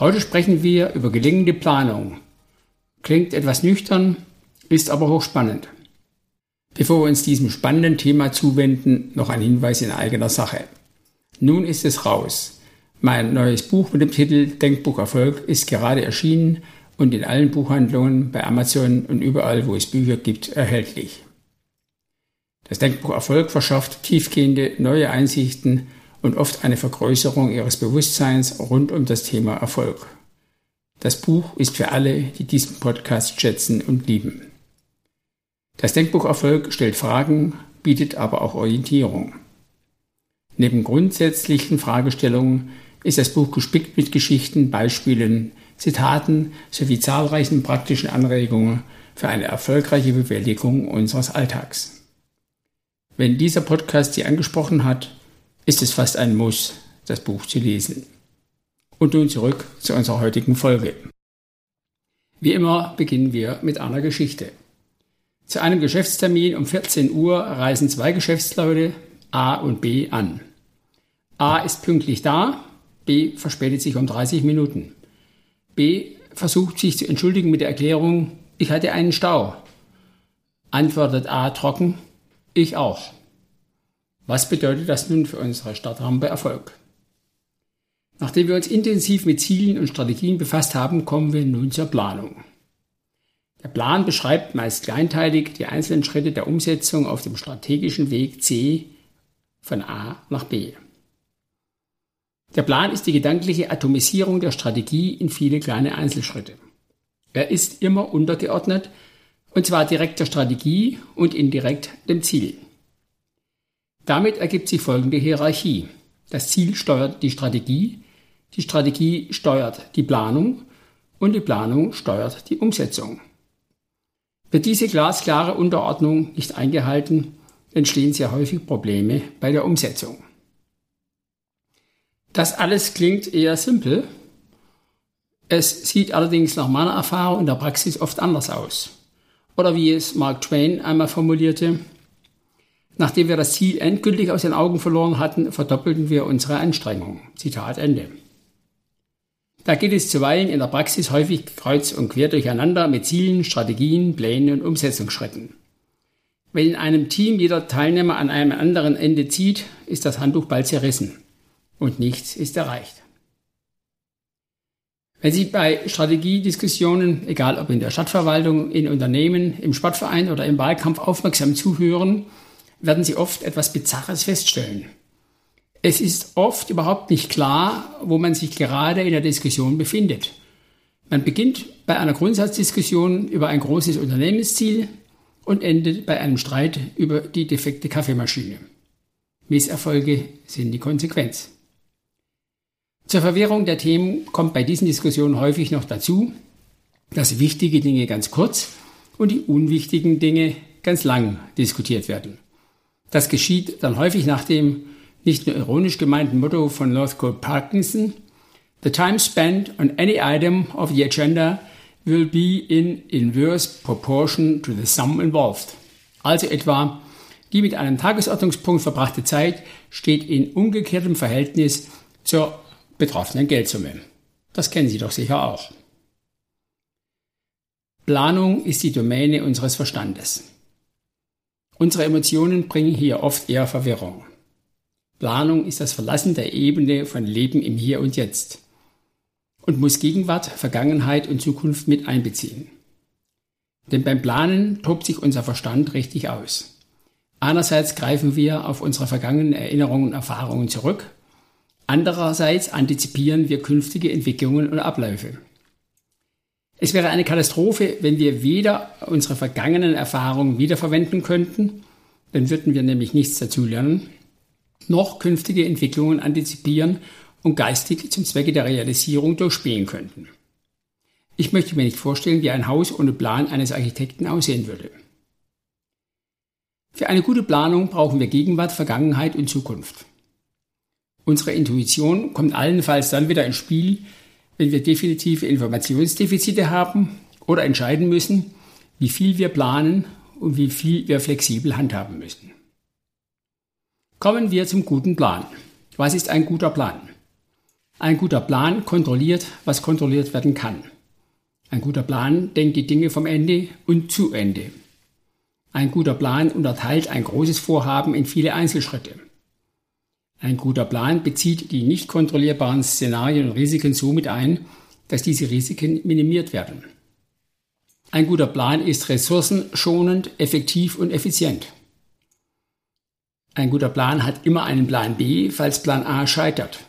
Heute sprechen wir über gelingende Planung. Klingt etwas nüchtern, ist aber hochspannend. Bevor wir uns diesem spannenden Thema zuwenden, noch ein Hinweis in eigener Sache. Nun ist es raus. Mein neues Buch mit dem Titel Denkbuch Erfolg ist gerade erschienen und in allen Buchhandlungen, bei Amazon und überall, wo es Bücher gibt, erhältlich. Das Denkbuch Erfolg verschafft tiefgehende neue Einsichten und oft eine Vergrößerung ihres Bewusstseins rund um das Thema Erfolg. Das Buch ist für alle, die diesen Podcast schätzen und lieben. Das Denkbuch Erfolg stellt Fragen, bietet aber auch Orientierung. Neben grundsätzlichen Fragestellungen ist das Buch gespickt mit Geschichten, Beispielen, Zitaten sowie zahlreichen praktischen Anregungen für eine erfolgreiche Bewältigung unseres Alltags. Wenn dieser Podcast Sie angesprochen hat, ist es fast ein Muss, das Buch zu lesen. Und nun zurück zu unserer heutigen Folge. Wie immer beginnen wir mit einer Geschichte. Zu einem Geschäftstermin um 14 Uhr reisen zwei Geschäftsleute A und B an. A ist pünktlich da, B verspätet sich um 30 Minuten. B versucht sich zu entschuldigen mit der Erklärung, ich hatte einen Stau. Antwortet A trocken, ich auch. Was bedeutet das nun für unsere Startrampe Erfolg? Nachdem wir uns intensiv mit Zielen und Strategien befasst haben, kommen wir nun zur Planung. Der Plan beschreibt meist kleinteilig die einzelnen Schritte der Umsetzung auf dem strategischen Weg C von A nach B. Der Plan ist die gedankliche Atomisierung der Strategie in viele kleine Einzelschritte. Er ist immer untergeordnet und zwar direkt der Strategie und indirekt dem Ziel. Damit ergibt sich folgende Hierarchie. Das Ziel steuert die Strategie, die Strategie steuert die Planung und die Planung steuert die Umsetzung. Wird diese glasklare Unterordnung nicht eingehalten, entstehen sehr häufig Probleme bei der Umsetzung. Das alles klingt eher simpel. Es sieht allerdings nach meiner Erfahrung in der Praxis oft anders aus. Oder wie es Mark Twain einmal formulierte, nachdem wir das Ziel endgültig aus den Augen verloren hatten, verdoppelten wir unsere Anstrengungen. Zitat Ende. Da geht es zuweilen in der Praxis häufig kreuz und quer durcheinander mit Zielen, Strategien, Plänen und Umsetzungsschritten. Wenn in einem Team jeder Teilnehmer an einem anderen Ende zieht, ist das Handtuch bald zerrissen und nichts ist erreicht. Wenn Sie bei Strategiediskussionen, egal ob in der Stadtverwaltung, in Unternehmen, im Sportverein oder im Wahlkampf aufmerksam zuhören, werden Sie oft etwas Bizarres feststellen. Es ist oft überhaupt nicht klar, wo man sich gerade in der Diskussion befindet. Man beginnt bei einer Grundsatzdiskussion über ein großes Unternehmensziel und endet bei einem Streit über die defekte Kaffeemaschine. Misserfolge sind die Konsequenz. Zur Verwirrung der Themen kommt bei diesen Diskussionen häufig noch dazu, dass wichtige Dinge ganz kurz und die unwichtigen Dinge ganz lang diskutiert werden. Das geschieht dann häufig nach dem nicht nur ironisch gemeinten Motto von Northcote Parkinson, The time spent on any item of the agenda will be in inverse proportion to the sum involved. Also etwa, die mit einem Tagesordnungspunkt verbrachte Zeit steht in umgekehrtem Verhältnis zur betroffenen Geldsumme. Das kennen Sie doch sicher auch. Planung ist die Domäne unseres Verstandes. Unsere Emotionen bringen hier oft eher Verwirrung. Planung ist das Verlassen der Ebene von Leben im Hier und Jetzt und muss Gegenwart, Vergangenheit und Zukunft mit einbeziehen. Denn beim Planen tobt sich unser Verstand richtig aus. Einerseits greifen wir auf unsere vergangenen Erinnerungen und Erfahrungen zurück Andererseits antizipieren wir künftige Entwicklungen und Abläufe. Es wäre eine Katastrophe, wenn wir weder unsere vergangenen Erfahrungen wiederverwenden könnten, dann würden wir nämlich nichts dazulernen, noch künftige Entwicklungen antizipieren und geistig zum Zwecke der Realisierung durchspielen könnten. Ich möchte mir nicht vorstellen, wie ein Haus ohne Plan eines Architekten aussehen würde. Für eine gute Planung brauchen wir Gegenwart, Vergangenheit und Zukunft. Unsere Intuition kommt allenfalls dann wieder ins Spiel, wenn wir definitive Informationsdefizite haben oder entscheiden müssen, wie viel wir planen und wie viel wir flexibel handhaben müssen. Kommen wir zum guten Plan. Was ist ein guter Plan? Ein guter Plan kontrolliert, was kontrolliert werden kann. Ein guter Plan denkt die Dinge vom Ende und zu Ende. Ein guter Plan unterteilt ein großes Vorhaben in viele Einzelschritte. Ein guter Plan bezieht die nicht kontrollierbaren Szenarien und Risiken so mit ein, dass diese Risiken minimiert werden. Ein guter Plan ist ressourcenschonend, effektiv und effizient. Ein guter Plan hat immer einen Plan B, falls Plan A scheitert.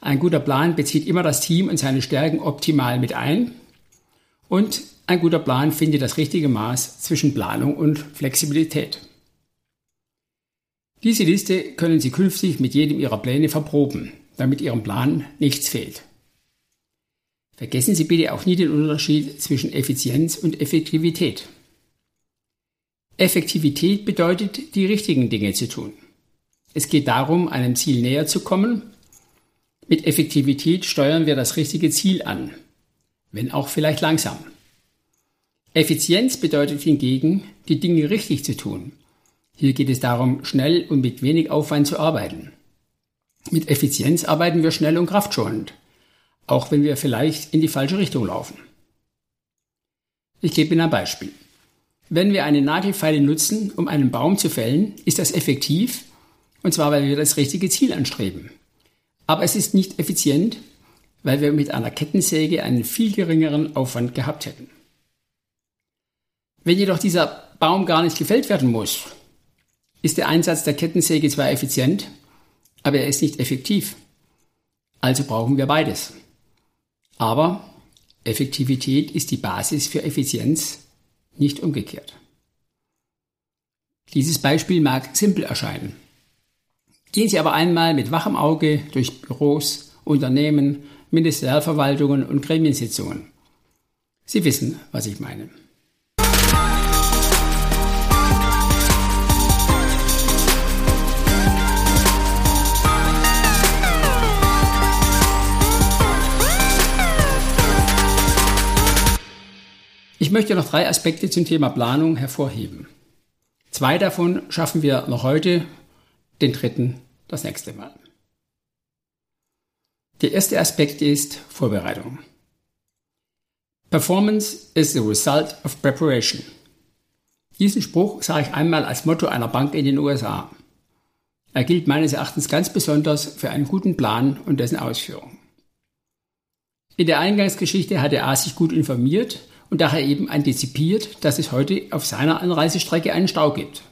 Ein guter Plan bezieht immer das Team und seine Stärken optimal mit ein. Und ein guter Plan findet das richtige Maß zwischen Planung und Flexibilität. Diese Liste können Sie künftig mit jedem Ihrer Pläne verproben, damit Ihrem Plan nichts fehlt. Vergessen Sie bitte auch nie den Unterschied zwischen Effizienz und Effektivität. Effektivität bedeutet, die richtigen Dinge zu tun. Es geht darum, einem Ziel näher zu kommen. Mit Effektivität steuern wir das richtige Ziel an, wenn auch vielleicht langsam. Effizienz bedeutet hingegen, die Dinge richtig zu tun. Hier geht es darum, schnell und mit wenig Aufwand zu arbeiten. Mit Effizienz arbeiten wir schnell und kraftschonend, auch wenn wir vielleicht in die falsche Richtung laufen. Ich gebe Ihnen ein Beispiel. Wenn wir eine Nagelfeile nutzen, um einen Baum zu fällen, ist das effektiv, und zwar weil wir das richtige Ziel anstreben. Aber es ist nicht effizient, weil wir mit einer Kettensäge einen viel geringeren Aufwand gehabt hätten. Wenn jedoch dieser Baum gar nicht gefällt werden muss, ist der Einsatz der Kettensäge zwar effizient, aber er ist nicht effektiv. Also brauchen wir beides. Aber Effektivität ist die Basis für Effizienz nicht umgekehrt. Dieses Beispiel mag simpel erscheinen. Gehen Sie aber einmal mit wachem Auge durch Büros, Unternehmen, Ministerialverwaltungen und Gremiensitzungen. Sie wissen, was ich meine. Möchte noch drei Aspekte zum Thema Planung hervorheben. Zwei davon schaffen wir noch heute, den dritten das nächste Mal. Der erste Aspekt ist Vorbereitung. Performance is the result of preparation. Diesen Spruch sage ich einmal als Motto einer Bank in den USA. Er gilt meines Erachtens ganz besonders für einen guten Plan und dessen Ausführung. In der Eingangsgeschichte hat der A sich gut informiert und daher eben antizipiert, dass es heute auf seiner Anreisestrecke einen Stau gibt.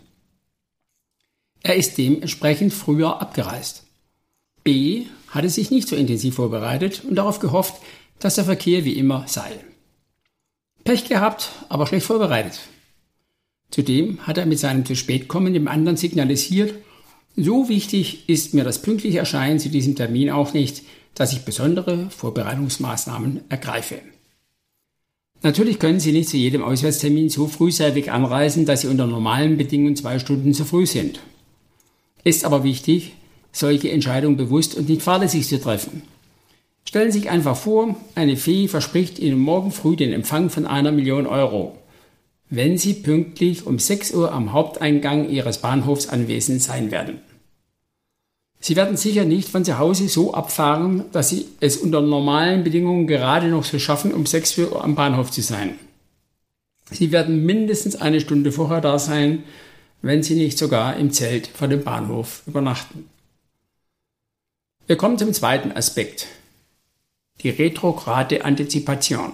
Er ist dementsprechend früher abgereist. B hatte sich nicht so intensiv vorbereitet und darauf gehofft, dass der Verkehr wie immer sei. Pech gehabt, aber schlecht vorbereitet. Zudem hat er mit seinem zu spät kommen dem anderen signalisiert, so wichtig ist mir das pünktliche Erscheinen zu diesem Termin auch nicht, dass ich besondere Vorbereitungsmaßnahmen ergreife. Natürlich können Sie nicht zu jedem Auswärtstermin so frühzeitig anreisen, dass Sie unter normalen Bedingungen zwei Stunden zu früh sind. Ist aber wichtig, solche Entscheidungen bewusst und nicht fahrlässig zu treffen. Stellen Sie sich einfach vor, eine Fee verspricht Ihnen morgen früh den Empfang von einer Million Euro, wenn Sie pünktlich um 6 Uhr am Haupteingang Ihres Bahnhofs anwesend sein werden. Sie werden sicher nicht von zu Hause so abfahren, dass Sie es unter normalen Bedingungen gerade noch so schaffen, um 6 Uhr am Bahnhof zu sein. Sie werden mindestens eine Stunde vorher da sein, wenn Sie nicht sogar im Zelt vor dem Bahnhof übernachten. Wir kommen zum zweiten Aspekt. Die retrograde Antizipation.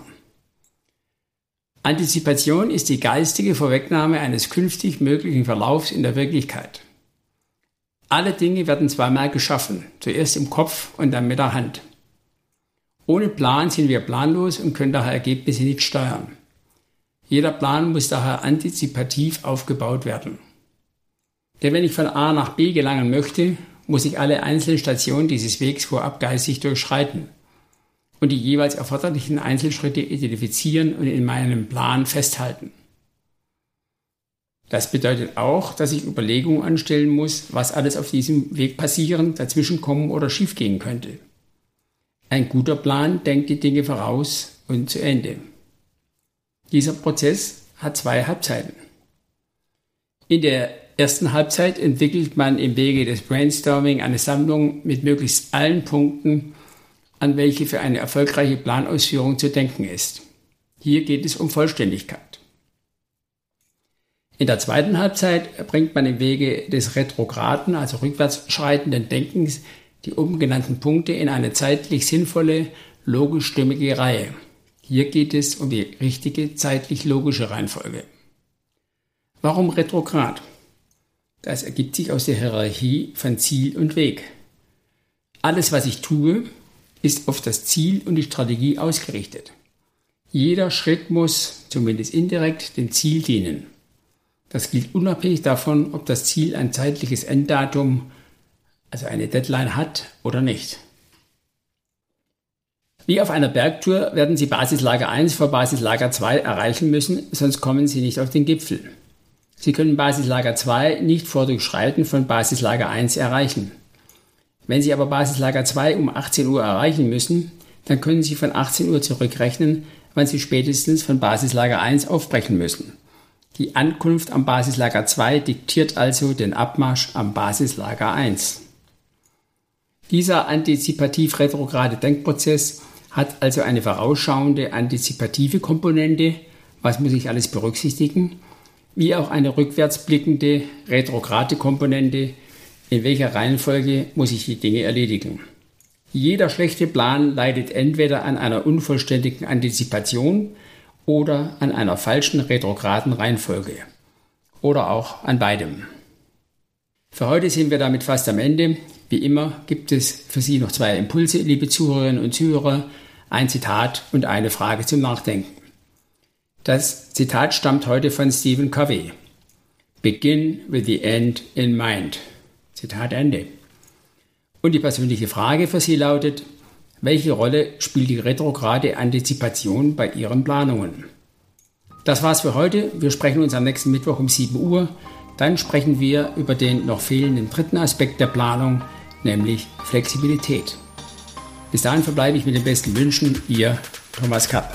Antizipation ist die geistige Vorwegnahme eines künftig möglichen Verlaufs in der Wirklichkeit. Alle Dinge werden zweimal geschaffen, zuerst im Kopf und dann mit der Hand. Ohne Plan sind wir planlos und können daher Ergebnisse nicht steuern. Jeder Plan muss daher antizipativ aufgebaut werden. Denn wenn ich von A nach B gelangen möchte, muss ich alle einzelnen Stationen dieses Wegs vorab geistig durchschreiten. und die jeweils erforderlichen Einzelschritte identifizieren und in meinem Plan festhalten. Das bedeutet auch, dass ich Überlegungen anstellen muss, was alles auf diesem Weg passieren, dazwischenkommen oder schiefgehen könnte. Ein guter Plan denkt die Dinge voraus und zu Ende. Dieser Prozess hat zwei Halbzeiten. In der ersten Halbzeit entwickelt man im Wege des Brainstorming eine Sammlung mit möglichst allen Punkten, an welche für eine erfolgreiche Planausführung zu denken ist. Hier geht es um Vollständigkeit. In der zweiten Halbzeit bringt man im Wege des retrograden, also rückwärts schreitenden Denkens, die oben genannten Punkte in eine zeitlich sinnvolle, logisch stimmige Reihe. Hier geht es um die richtige zeitlich logische Reihenfolge. Warum retrograd? Das ergibt sich aus der Hierarchie von Ziel und Weg. Alles, was ich tue, ist auf das Ziel und die Strategie ausgerichtet. Jeder Schritt muss, zumindest indirekt, dem Ziel dienen. Das gilt unabhängig davon, ob das Ziel ein zeitliches Enddatum, also eine Deadline hat oder nicht. Wie auf einer Bergtour werden Sie Basislager 1 vor Basislager 2 erreichen müssen, sonst kommen Sie nicht auf den Gipfel. Sie können Basislager 2 nicht vor Durchschreiten von Basislager 1 erreichen. Wenn Sie aber Basislager 2 um 18 Uhr erreichen müssen, dann können Sie von 18 Uhr zurückrechnen, wann Sie spätestens von Basislager 1 aufbrechen müssen. Die Ankunft am Basislager 2 diktiert also den Abmarsch am Basislager 1. Dieser antizipativ-retrograde Denkprozess hat also eine vorausschauende antizipative Komponente, was muss ich alles berücksichtigen, wie auch eine rückwärtsblickende retrograde Komponente, in welcher Reihenfolge muss ich die Dinge erledigen. Jeder schlechte Plan leidet entweder an einer unvollständigen Antizipation oder an einer falschen retrograden Reihenfolge oder auch an beidem. Für heute sind wir damit fast am Ende. Wie immer gibt es für Sie noch zwei Impulse, liebe Zuhörerinnen und Zuhörer, ein Zitat und eine Frage zum Nachdenken. Das Zitat stammt heute von Stephen Covey. Begin with the end in mind. Zitat Ende. Und die persönliche Frage für Sie lautet, welche Rolle spielt die retrograde Antizipation bei Ihren Planungen? Das war's für heute. Wir sprechen uns am nächsten Mittwoch um 7 Uhr. Dann sprechen wir über den noch fehlenden dritten Aspekt der Planung, nämlich Flexibilität. Bis dahin verbleibe ich mit den besten Wünschen, Ihr Thomas Kapp.